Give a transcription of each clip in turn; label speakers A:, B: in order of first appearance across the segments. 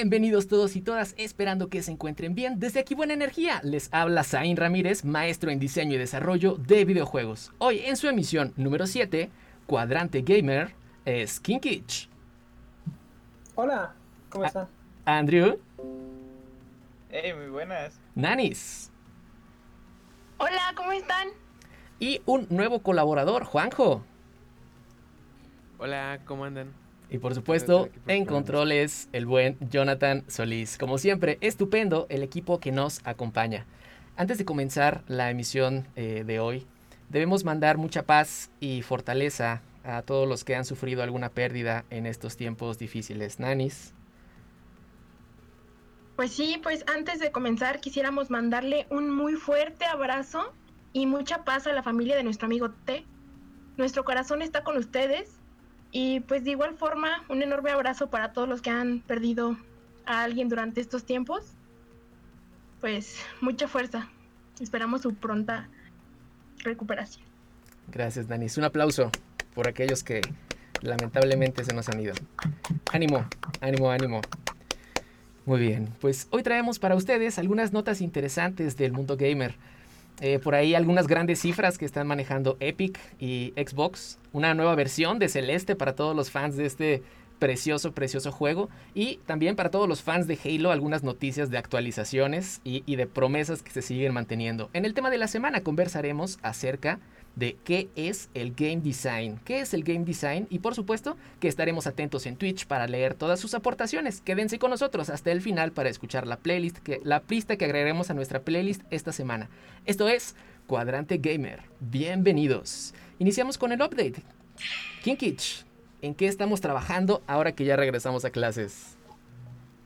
A: Bienvenidos todos y todas, esperando que se encuentren bien. Desde aquí Buena Energía, les habla Zain Ramírez, maestro en diseño y desarrollo de videojuegos. Hoy en su emisión número 7, Cuadrante Gamer, es Kinkich.
B: Hola, ¿cómo están?
A: Andrew,
C: Hey, muy buenas.
A: Nanis
D: Hola, ¿cómo están?
A: y un nuevo colaborador, Juanjo.
E: Hola, ¿cómo andan?
A: Y por supuesto, en controles, el buen Jonathan Solís. Como siempre, estupendo el equipo que nos acompaña. Antes de comenzar la emisión eh, de hoy, debemos mandar mucha paz y fortaleza a todos los que han sufrido alguna pérdida en estos tiempos difíciles. Nanis.
D: Pues sí, pues antes de comenzar quisiéramos mandarle un muy fuerte abrazo y mucha paz a la familia de nuestro amigo T. Nuestro corazón está con ustedes y pues de igual forma un enorme abrazo para todos los que han perdido a alguien durante estos tiempos. Pues mucha fuerza. Esperamos su pronta recuperación.
A: Gracias, Nanis. Un aplauso por aquellos que lamentablemente se nos han ido. Ánimo, ánimo, ánimo. Muy bien, pues hoy traemos para ustedes algunas notas interesantes del mundo gamer. Eh, por ahí algunas grandes cifras que están manejando Epic y Xbox. Una nueva versión de Celeste para todos los fans de este precioso, precioso juego. Y también para todos los fans de Halo algunas noticias de actualizaciones y, de promesas que se siguen manteniendo. En el tema de la semana conversaremos acerca de qué es el game design. ¿Qué es el game design? Y por supuesto que estaremos atentos en Twitch para leer todas sus aportaciones. Quédense con nosotros hasta el final para escuchar la playlist, que, la pista que agregaremos a nuestra playlist esta semana. Esto es Cuadrante Gamer. Bienvenidos. Iniciamos con el update. Kinkich, ¿en qué estamos trabajando ahora que ya regresamos a clases?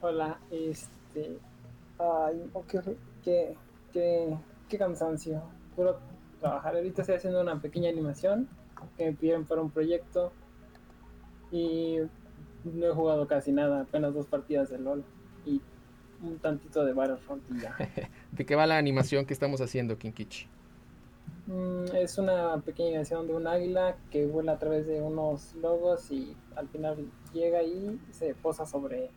B: Hola, este. Ay, oh, qué, qué, qué, qué cansancio. Puro trabajar. Ahorita estoy haciendo una pequeña animación que me pidieron para un proyecto y no he jugado casi nada, apenas dos partidas de LOL y un tantito de Battlefront y ya.
A: ¿De qué va la animación que estamos haciendo, Kinkich?
B: Mm, es una pequeña animación de un águila que vuela a través de unos logos y al final llega y se posa sobre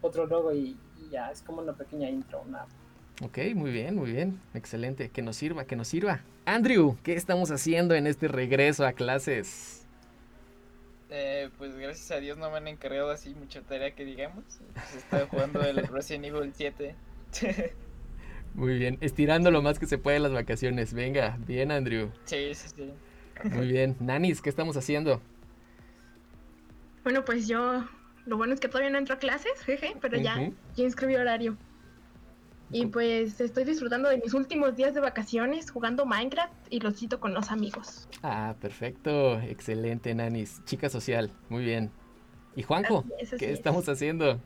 B: otro logo y, y ya, es como una pequeña intro, una
A: Ok, muy bien, muy bien. Excelente. Que nos sirva, que nos sirva. Andrew, ¿qué estamos haciendo en este regreso a clases?
C: Eh, pues gracias a Dios no me han encargado así mucha tarea que digamos. Pues Estoy jugando el Resident Evil 7.
A: Muy bien. Estirando lo más que se puede las vacaciones. Venga, bien, Andrew.
C: sí, sí, sí.
A: Muy bien. Nanis, ¿qué estamos haciendo?
D: Bueno, pues yo, lo bueno es que todavía no entro a clases, jeje, pero ya, ya inscribí horario. Y pues estoy disfrutando de mis últimos días de vacaciones jugando Minecraft y los cito con los amigos.
A: Ah, perfecto. Excelente, Nanis. Chica social. Muy bien. ¿Y Juanjo?
D: Es,
A: ¿Qué
D: es.
A: estamos haciendo?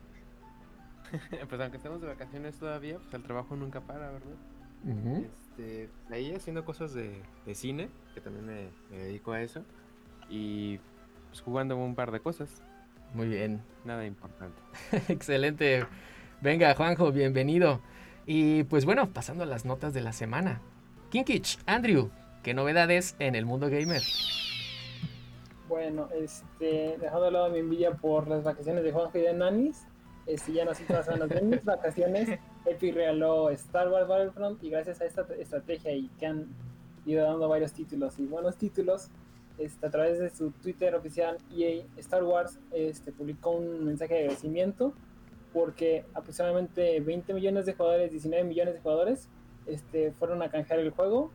E: pues aunque estemos de vacaciones todavía, pues el trabajo nunca para, ¿verdad? Este, ahí haciendo cosas de, de cine, que también me, me dedico a eso, y pues jugando un par de cosas,
A: Muy bien.
E: nada importante.
A: Excelente. Venga, Juanjo, bienvenido. Y pues bueno, pasando a las notas de la semana. Kinkich, Andrew, ¿qué novedades en el mundo gamer?
B: Bueno, este, dejando de lado mi envidia por las vacaciones de Juanjo y de Nanis, este, ya nos pasaron mis vacaciones, Epic regaló Star Wars Battlefront y gracias a esta estrategia y que han ido dando varios títulos y buenos títulos, este, a través de su Twitter oficial EA Star Wars este, publicó un mensaje de agradecimiento porque aproximadamente 20 millones de jugadores, 19 millones de jugadores este, fueron a canjear el juego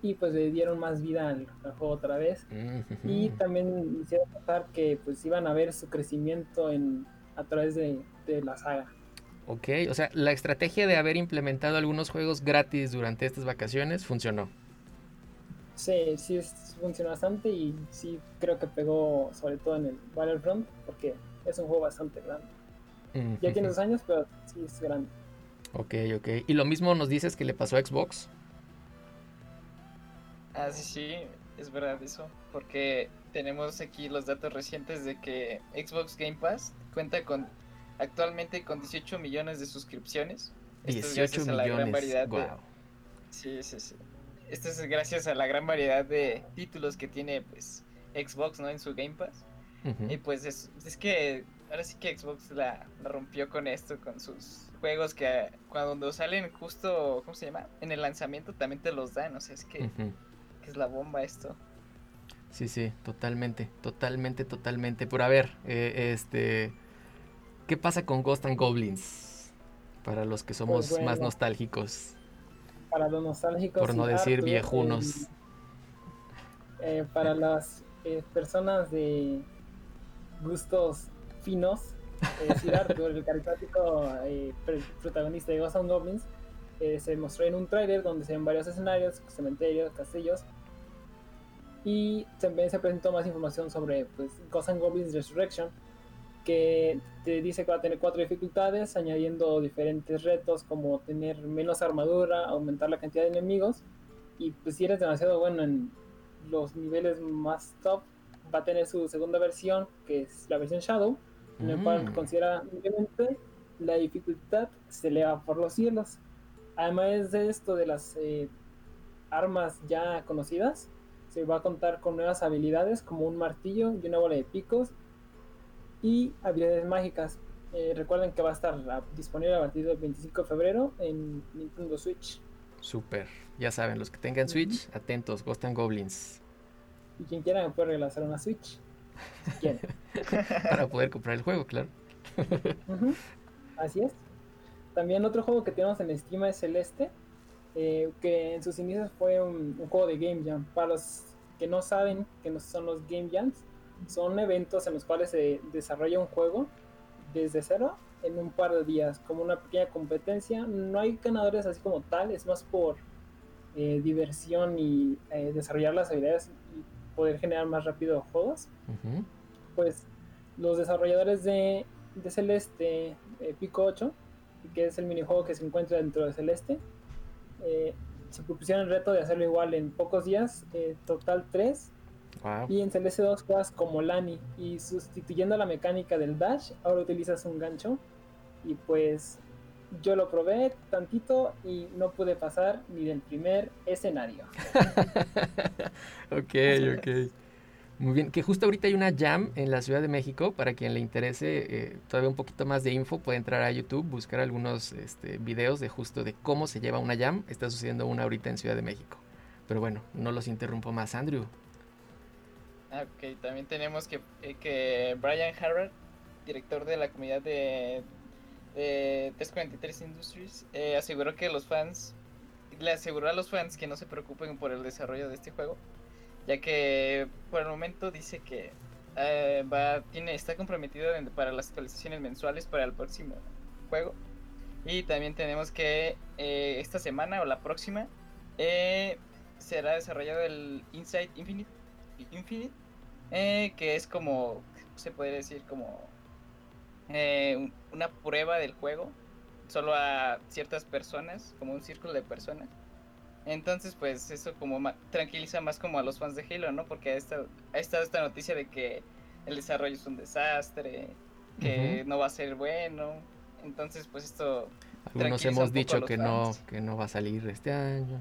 B: y pues le dieron más vida al, al juego otra vez.
A: Ujú.
B: Y también hicieron notar que pues iban a ver su crecimiento en, a través de, de la saga.
A: Ok, o sea, la estrategia de haber implementado algunos juegos gratis durante estas vacaciones funcionó.
B: Sí, sí es- funciona bastante y sí creo que pegó sobre todo en el Battlefront porque es un juego bastante grande. Ya tiene sus años, pero sí es grande.
A: Ok, ok. ¿Y lo mismo nos dices que le pasó a Xbox?
C: Ah, sí, sí, es verdad eso. Porque tenemos aquí los datos recientes de que Xbox Game Pass cuenta con actualmente con 18 millones de suscripciones. Esto es
A: 18
C: gracias a la gran
A: millones.
C: variedad de-. Sí, sí, sí. Esto es gracias a la gran variedad de títulos que tiene pues Xbox, ¿no? En su Game Pass. Y pues es, es que ahora sí que Xbox la, la rompió con esto, con sus juegos que cuando salen justo, ¿cómo se llama? En el lanzamiento también te los dan, o sea, es que es la bomba esto.
A: Sí, sí, totalmente, totalmente, totalmente. Pero a ver, eh, este, ¿qué pasa con Ghost and Goblins? Para los que somos
B: Pues
A: más nostálgicos.
B: Para los nostálgicos.
A: Por no decir viejunos.
B: eh, eh, para las eh, personas de gustos finos, Sir Arthur, el carismático eh, protagonista de Ghosts and Goblins, eh, se mostró en un tráiler donde se ven varios escenarios, cementerios, castillos. Y también se presentó más información sobre pues, Ghosts and Goblins Resurrection, que te dice que va a tener cuatro dificultades, añadiendo diferentes retos como tener menos armadura, aumentar la cantidad de enemigos. Y pues si eres demasiado bueno en los niveles más top, va a tener su segunda versión, que es la versión Shadow, en el cual
A: Mm.
B: considerablemente la dificultad se eleva por los cielos. Además de esto de las eh, armas ya conocidas, se va a contar con nuevas habilidades como un martillo y una bola de picos y habilidades mágicas. Eh, recuerden que va a estar ah, disponible a partir del 25 de febrero en Nintendo Switch.
A: Súper. Ya saben, los que tengan Switch, atentos, Ghost and Goblins.
B: Y quien quiera me puede regalar una Switch. Si quiere.
A: Para poder comprar el juego, claro.
B: Así es. También otro juego que tenemos en Steam es Celeste, eh, que en sus inicios fue un, un juego de Game Jam. Para los que no saben que no son los Game Jams, son eventos en los cuales se desarrolla un juego desde cero en un par de días, como una pequeña competencia. No hay ganadores así como tal, es más por eh, diversión y eh, desarrollar las habilidades y poder generar más rápido juegos
A: Ujú.
B: pues los desarrolladores de, de Celeste eh, Pico 8, que es el minijuego que se encuentra dentro de Celeste, eh, se propusieron el reto de hacerlo igual en pocos días, eh, total 3,
A: Guau.
B: y en Celeste 2 juegas como Lani, y sustituyendo la mecánica del dash, ahora utilizas un gancho, y pues yo lo probé tantito y no pude pasar ni del primer escenario.
A: ok, ok. Muy bien, que justo ahorita hay una jam en la Ciudad de México, para quien le interese eh, todavía un poquito más de info, puede entrar a YouTube, buscar algunos este, videos de justo de cómo se lleva una jam. Está sucediendo una ahorita en Ciudad de México. Pero bueno, no los interrumpo más, Andrew.
C: Ah, ok, también tenemos que, eh, que Brian Harrod, director de la comunidad de, de 343 Industries, eh, aseguró que los fans, le aseguró a los fans que no se preocupen por el desarrollo de este juego, ya que por el momento dice que eh, va, tiene, está comprometido para las actualizaciones mensuales para el próximo juego. Y también tenemos que eh, esta semana o la próxima eh, será desarrollado el Inside Infinite Infinite, que es como, se puede decir, como un- una prueba del juego, solo a ciertas personas, como un círculo de personas. Entonces, pues eso como ma- tranquiliza más como a los fans de Halo, ¿no? Porque ha estado, ha estado esta noticia de que el desarrollo es un desastre, que no va a ser bueno. Entonces, pues esto
A: Algunos hemos dicho que no, que no va a salir este año.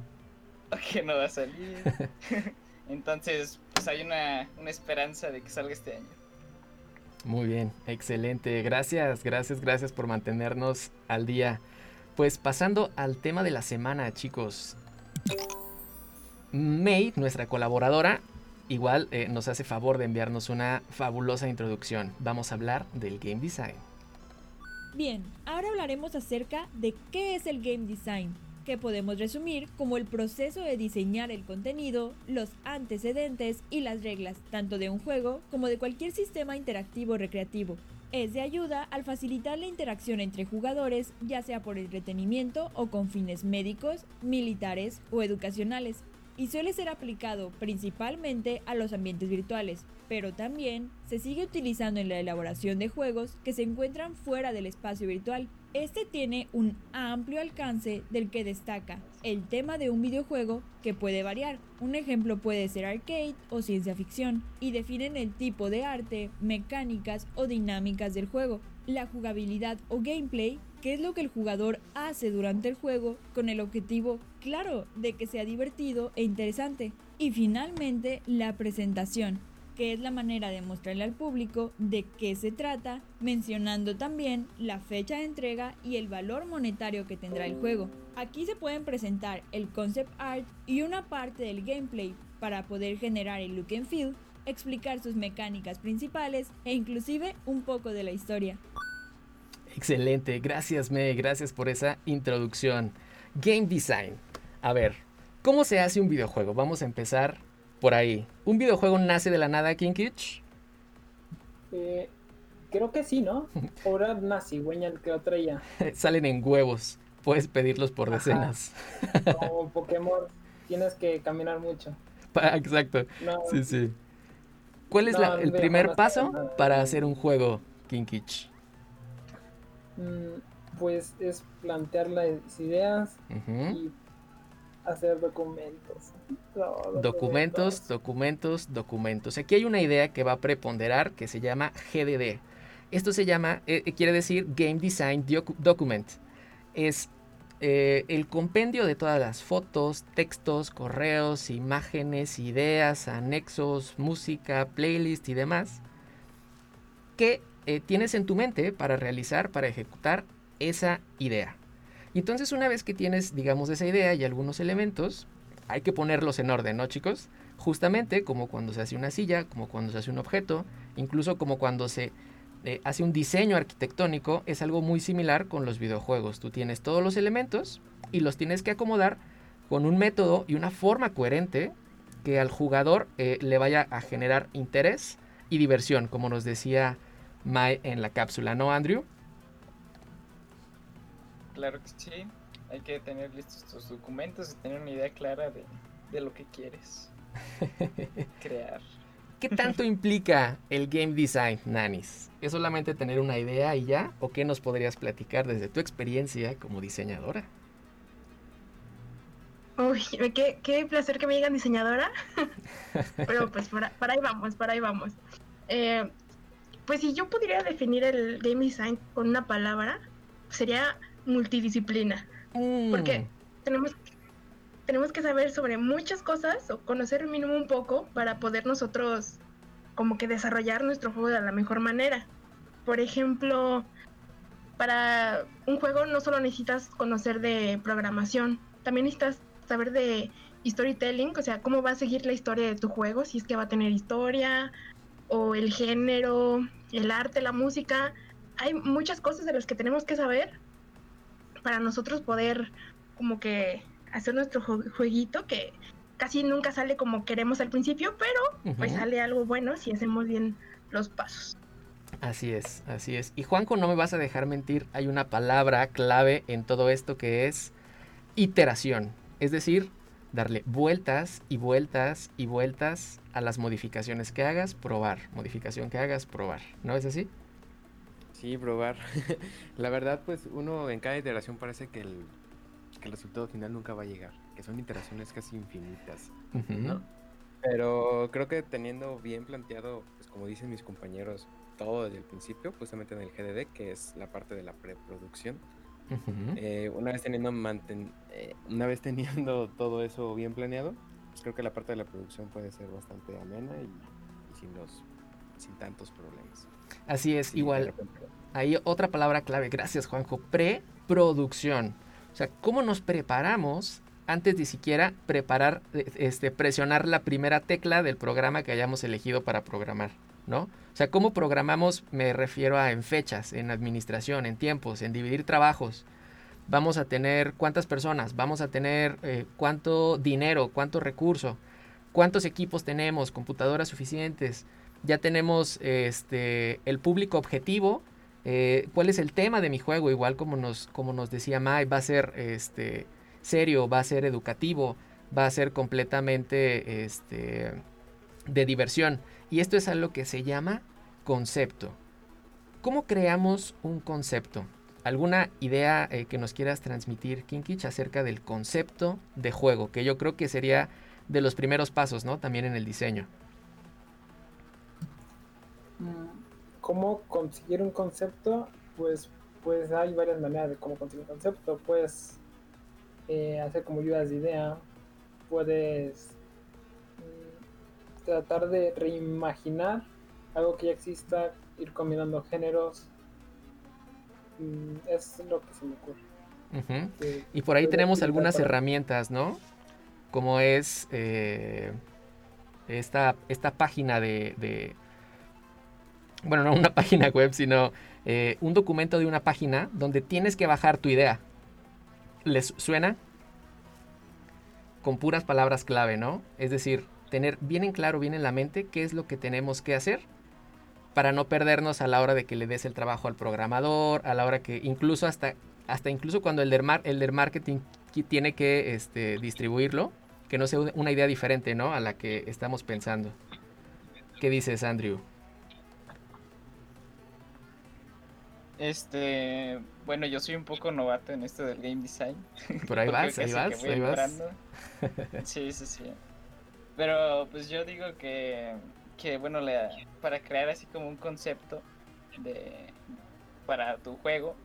C: que no va a salir. Entonces, pues hay una, una esperanza de que salga este año.
A: Muy bien, excelente. Gracias, gracias, gracias por mantenernos al día. Pues pasando al tema de la semana, chicos. May, nuestra colaboradora, igual eh, nos hace favor de enviarnos una fabulosa introducción. Vamos a hablar del game design.
F: Bien, ahora hablaremos acerca de qué es el game design, que podemos resumir como el proceso de diseñar el contenido, los antecedentes y las reglas, tanto de un juego como de cualquier sistema interactivo recreativo. Es de ayuda al facilitar la interacción entre jugadores, ya sea por entretenimiento o con fines médicos, militares o educacionales. y suele ser aplicado principalmente a los ambientes virtuales, pero también se sigue utilizando en la elaboración de juegos que se encuentran fuera del espacio virtual. Este tiene un amplio alcance del que destaca el tema de un videojuego que puede variar. Un ejemplo puede ser arcade o ciencia ficción y definen el tipo de arte, mecánicas o dinámicas del juego, la jugabilidad o gameplay qué es lo que el jugador hace durante el juego con el objetivo, claro, de que sea divertido e interesante. Y finalmente, la presentación, que es la manera de mostrarle al público de qué se trata, mencionando también la fecha de entrega y el valor monetario que tendrá el juego. Aquí se pueden presentar el concept art y una parte del gameplay para poder generar el look and feel, explicar sus mecánicas principales e inclusive un poco de la historia.
A: Excelente, gracias Me, gracias por esa introducción. Game design. A ver, ¿cómo se hace un videojuego? Vamos a empezar por ahí. ¿Un videojuego nace de la nada, Kinkich?
B: Eh, creo que sí, ¿no? Ahora una cigüeña que lo traía.
A: Salen en huevos. Puedes pedirlos por decenas.
B: Como Pokémon, tienes que caminar mucho.
A: Exacto. sí, sí. ¿Cuál es el primer paso para hacer un juego, Kinkich?
B: Mm, pues es plantear las ideas y hacer documentos.
A: documentos. documentos, documentos, Aquí hay una idea que va a preponderar que se llama GDD. Esto se llama, eh, eh, quiere decir Game Design Document. Es eh, el compendio de todas las fotos, textos, correos, imágenes, ideas, anexos, música, playlist y demás que eh, tienes en tu mente para realizar, para ejecutar esa idea. Y entonces una vez que tienes, digamos, esa idea y algunos elementos, hay que ponerlos en orden, ¿no, chicos? Justamente como cuando se hace una silla, como cuando se hace un objeto, incluso como cuando se eh, hace un diseño arquitectónico, es algo muy similar con los videojuegos. Tú tienes todos los elementos y los tienes que acomodar con un método y una forma coherente que al jugador eh, le vaya a generar interés y diversión, como nos decía en la cápsula, ¿no, Andrew?
C: Claro que sí. Hay que tener listos tus documentos y tener una idea clara de, lo que quieres crear.
A: ¿Qué tanto implica el game design, Nanis? ¿Es solamente tener una idea y ya? ¿O qué nos podrías platicar desde tu experiencia como diseñadora?
D: Uy, qué, qué placer que me digan diseñadora. Pero pues para, ahí vamos, para ahí vamos. Eh, pues si yo pudiera definir el game design con una palabra, sería multidisciplina. Mm. Porque tenemos, tenemos que saber sobre muchas cosas o conocer mínimo un poco para poder nosotros como que desarrollar nuestro juego de la mejor manera. Por ejemplo, para un juego no solo necesitas conocer de programación, también necesitas saber de storytelling, o sea, cómo va a seguir la historia de tu juego, si es que va a tener historia, o el género, el arte, la música. Hay muchas cosas de las que tenemos que saber para nosotros poder como que hacer nuestro jueguito que casi nunca sale como queremos al principio, pero pues sale algo bueno si hacemos bien los pasos.
A: Así es, así es. Y Juanco, no me vas a dejar mentir, hay una palabra clave en todo esto que es iteración. Es decir, darle vueltas y vueltas y vueltas a las modificaciones que hagas, probar. Modificación que hagas, probar. ¿No es así?
E: Sí, probar. la verdad, pues uno en cada iteración parece que el, resultado final nunca va a llegar, que son iteraciones casi infinitas, Pero creo que teniendo bien planteado, pues como dicen mis compañeros, todo desde el principio, justamente en el GDD, que es la parte de la preproducción, eh, una vez teniendo eh, una vez teniendo todo eso bien planeado, pues creo que la parte de la producción puede ser bastante amena y, sin los sin tantos problemas.
A: Así es, igual. Hay otra palabra clave, gracias Juanjo, preproducción. O sea, ¿cómo nos preparamos antes de siquiera preparar, e, este, presionar la primera tecla del programa que hayamos elegido para programar, ¿no? O sea, ¿cómo programamos? Me refiero a en fechas, en administración, en tiempos, en dividir trabajos. Vamos a tener cuántas personas, vamos a tener eh, cuánto dinero, cuánto recurso, cuántos equipos tenemos, computadoras suficientes, ya tenemos este, el público objetivo, eh, cuál es el tema de mi juego, igual como nos, como nos decía Mai, va a ser este, serio, va a ser educativo, va a ser completamente este, de diversión. Y esto es algo que se llama concepto. ¿Cómo creamos un concepto? ¿Alguna idea eh, que nos quieras transmitir, Kinkich, acerca del concepto de juego? Que yo creo que sería de los primeros pasos, ¿no? También en el diseño.
B: ¿Cómo conseguir un concepto? Pues, pues hay varias maneras de cómo conseguir un concepto. Puedes eh, hacer como ayudas de idea. Puedes mm, tratar de reimaginar algo que ya exista, ir combinando géneros. Mm, es lo que se me ocurre.
A: y por ahí tenemos algunas herramientas, ¿no? Como es eh, esta, esta página de, Bueno, no una página web, sino eh, un documento de una página donde tienes que bajar tu idea. ¿Les suena? Con puras palabras clave, ¿no? Es decir, tener bien en claro, bien en la mente qué es lo que tenemos que hacer para no perdernos a la hora de que le des el trabajo al programador, a la hora que incluso hasta, hasta incluso cuando el del, el del marketing tiene que este, distribuirlo, que no sea una idea diferente, ¿no? A la que estamos pensando. ¿Qué dices, Andrew?
C: Este, bueno, yo soy un poco novato en esto del game design.
A: Por ahí vas, ahí vas, ahí vas.
C: Sí, sí, sí. Pero pues yo digo que que bueno, le, para crear así como un concepto de para tu juego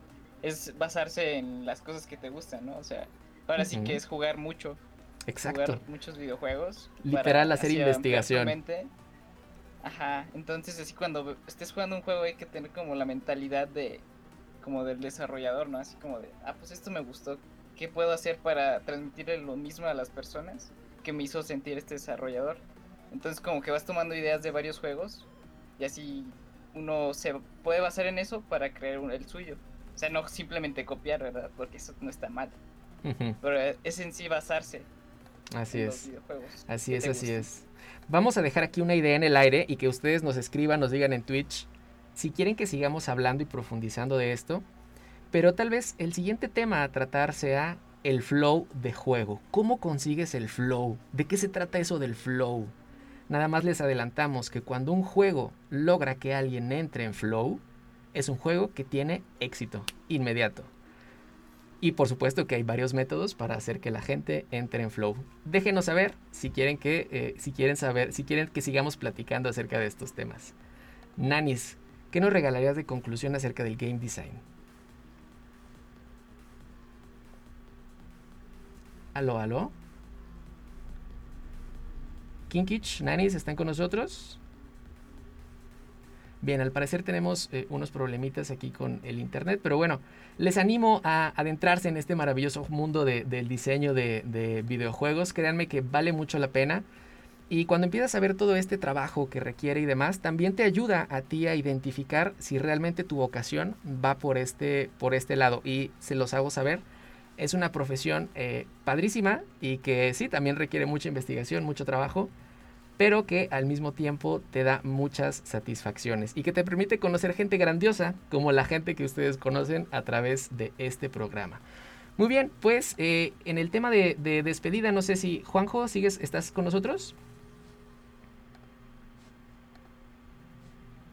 C: es basarse en las cosas que te gustan, ¿no? O sea, ahora sí que es jugar mucho.
A: Exacto.
C: Jugar muchos videojuegos.
A: Literal hacer investigación.
C: Ajá, entonces así cuando estés jugando un juego hay que tener como la mentalidad de como del desarrollador, ¿no? Así como de, ah, pues esto me gustó, ¿qué puedo hacer para transmitirle lo mismo a las personas que me hizo sentir este desarrollador? Entonces como que vas tomando ideas de varios juegos y así uno se puede basar en eso para crear el suyo. O sea, no simplemente copiar, ¿verdad? Porque eso no está mal. Pero es en sí basarse.
A: Así es. Así es, así es. Vamos a dejar aquí una idea en el aire y que ustedes nos escriban, nos digan en Twitch si quieren que sigamos hablando y profundizando de esto. Pero tal vez el siguiente tema a tratar sea el flow de juego. ¿Cómo consigues el flow? ¿De qué se trata eso del flow? Nada más les adelantamos que cuando un juego logra que alguien entre en flow, es un juego que tiene éxito inmediato. Y por supuesto que hay varios métodos para hacer que la gente entre en flow. Déjenos saber si quieren que, eh, si quieren saber, si quieren que sigamos platicando acerca de estos temas. Nanis, ¿qué nos regalarías de conclusión acerca del game design? ¿Aló, aló? Kinkich, Nanis, ¿están con nosotros? Bien, al parecer tenemos eh, unos problemitas aquí con el internet, pero bueno, les animo a adentrarse en este maravilloso mundo del diseño de, videojuegos. Créanme que vale mucho la pena. Y cuando empiezas a ver todo este trabajo que requiere y demás, también te ayuda a ti a identificar si realmente tu vocación va por este, por este lado. Y se los hago saber, es una profesión eh, padrísima y que sí, también requiere mucha investigación, mucho trabajo pero que al mismo tiempo te da muchas satisfacciones y que te permite conocer gente grandiosa como la gente que ustedes conocen a través de este programa. Muy bien, pues eh, en el tema de, despedida, no sé si Juanjo, ¿sigues, estás con nosotros?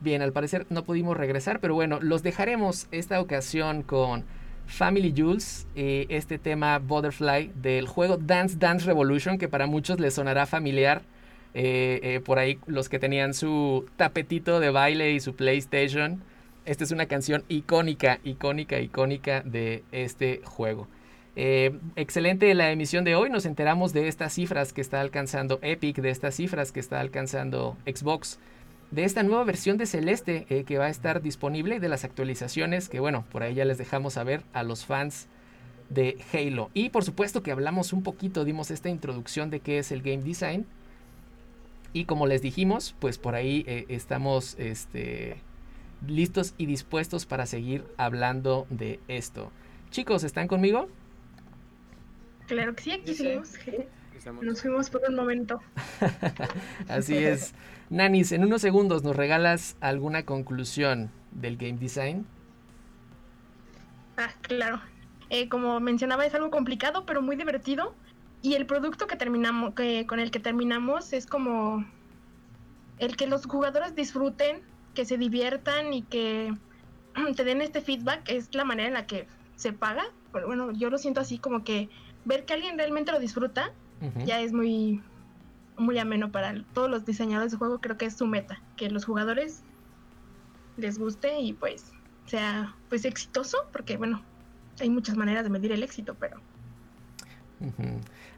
A: Bien, al parecer no pudimos regresar, pero bueno, los dejaremos esta ocasión con Family Jules, eh, este tema Butterfly del juego Dance Dance Revolution, que para muchos les sonará familiar eh, eh, por ahí los que tenían su tapetito de baile y su PlayStation. Esta es una canción icónica, icónica, icónica de este juego. Eh, excelente la emisión de hoy. Nos enteramos de estas cifras que está alcanzando Epic, de estas cifras que está alcanzando Xbox, de esta nueva versión de Celeste que va a estar disponible, de las actualizaciones que, bueno, por ahí ya les dejamos saber a los fans de Halo. Y por supuesto que hablamos un poquito, dimos esta introducción de qué es el game design y como les dijimos, pues por ahí eh, estamos este, listos y dispuestos para seguir hablando de esto. Chicos, ¿están conmigo?
D: Claro que sí, aquí seguimos. Nos fuimos por un momento.
A: Así es. Nanis, en unos segundos nos regalas alguna conclusión del game design.
D: Ah, claro. Eh, como mencionaba, es algo complicado, pero muy divertido y el producto que terminamos, que, con el que terminamos es como el que los jugadores disfruten, que se diviertan y que te den este feedback es la manera en la que se paga. Pero bueno, yo lo siento así como que ver que alguien realmente lo disfruta ya es muy muy ameno para todos los diseñadores de juego, creo que es su meta, que los jugadores les guste y pues sea pues exitoso, porque bueno, hay muchas maneras de medir el éxito, pero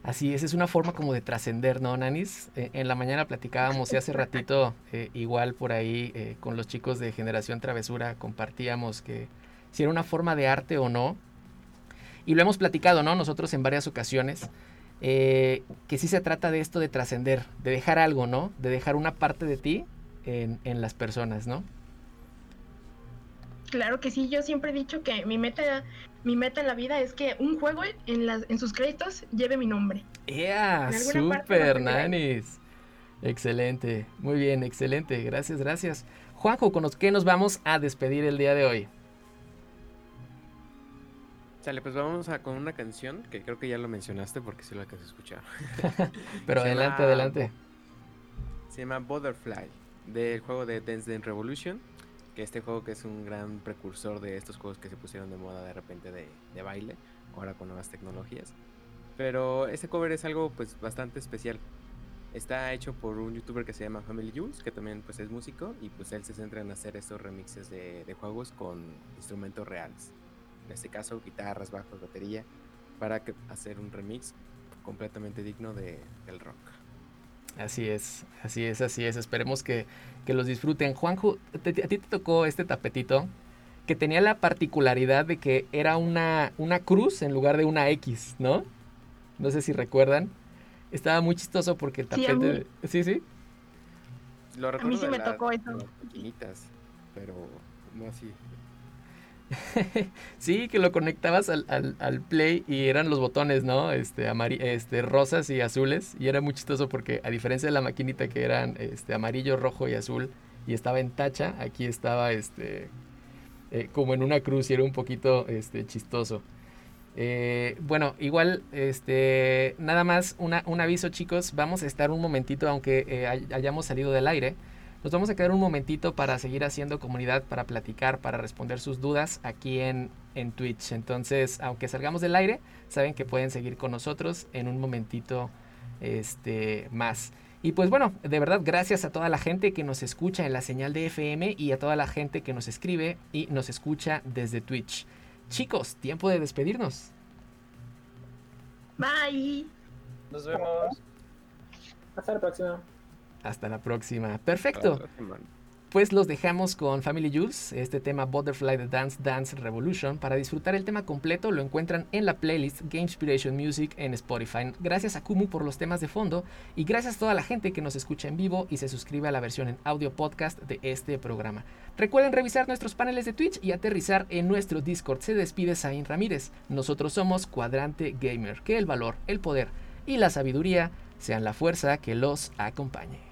A: Así es, es una forma como de trascender, ¿no, Nanis? Eh, en la mañana platicábamos y hace ratito, eh, igual por ahí, eh, con los chicos de Generación Travesura, compartíamos que si era una forma de arte o no. Y lo hemos platicado, ¿no? Nosotros en varias ocasiones, que sí se trata de esto de trascender, de dejar algo, ¿no? De dejar una parte de ti en, en las personas, ¿no?
D: Claro que sí, yo siempre he dicho que mi meta mi meta en la vida es que un juego en, las, en sus créditos lleve mi nombre.
A: ¡Yeah! ¡Super, Nanis! Excelente, muy bien, excelente, gracias, gracias. Juanjo, ¿con los que nos vamos a despedir el día de hoy?
E: Sale, pues vamos a con una canción que creo que ya lo mencionaste porque se lo acabas de escuchar.
A: Pero adelante, adelante.
E: Se llama Butterfly, del juego de Dance Dance Revolution que este juego que es un gran precursor de estos juegos que se pusieron de moda de repente de, baile, ahora con nuevas tecnologías. Pero este cover es algo pues bastante especial. Está hecho por un youtuber que se llama Family Jules, que también pues es músico y pues él se centra en hacer estos remixes de, juegos con instrumentos reales. En este caso guitarras, bajos, batería, para hacer un remix completamente digno de, del rock.
A: Así es, así es, así es. Esperemos que, los disfruten. Juanjo, a ti te tocó este tapetito que tenía la particularidad de que era una, una cruz en lugar de una X, ¿no? No sé si recuerdan. Estaba muy chistoso porque el tapete... Sí, sí.
D: Lo a mí sí me tocó eso.
E: pero no así.
A: sí, que lo conectabas al, play y eran los botones, ¿no? Este, este, rosas y azules. Y era muy chistoso porque a diferencia de la maquinita que eran este, amarillo, rojo y azul y estaba en tacha, aquí estaba este, eh, como en una cruz y era un poquito este, chistoso. Eh, bueno, igual, este, nada más un aviso chicos, vamos a estar un momentito, aunque eh, hayamos salido del aire. Nos vamos a quedar un momentito para seguir haciendo comunidad, para platicar, para responder sus dudas aquí en, en Twitch. Entonces, aunque salgamos del aire, saben que pueden seguir con nosotros en un momentito este, más. Y pues bueno, de verdad, gracias a toda la gente que nos escucha en la señal de FM y a toda la gente que nos escribe y nos escucha desde Twitch. Chicos, tiempo de despedirnos.
D: Bye.
C: Nos vemos.
B: Hasta la próxima.
A: Hasta la próxima. Perfecto. Pues los dejamos con Family Juice, este tema Butterfly The Dance Dance Revolution. Para disfrutar el tema completo lo encuentran en la playlist Game Inspiration Music en Spotify. Gracias a Kumu por los temas de fondo y gracias a toda la gente que nos escucha en vivo y se suscribe a la versión en audio podcast de este programa. Recuerden revisar nuestros paneles de Twitch y aterrizar en nuestro Discord. Se despide Zain Ramírez. Nosotros somos Cuadrante Gamer. Que el valor, el poder y la sabiduría sean la fuerza que los acompañe.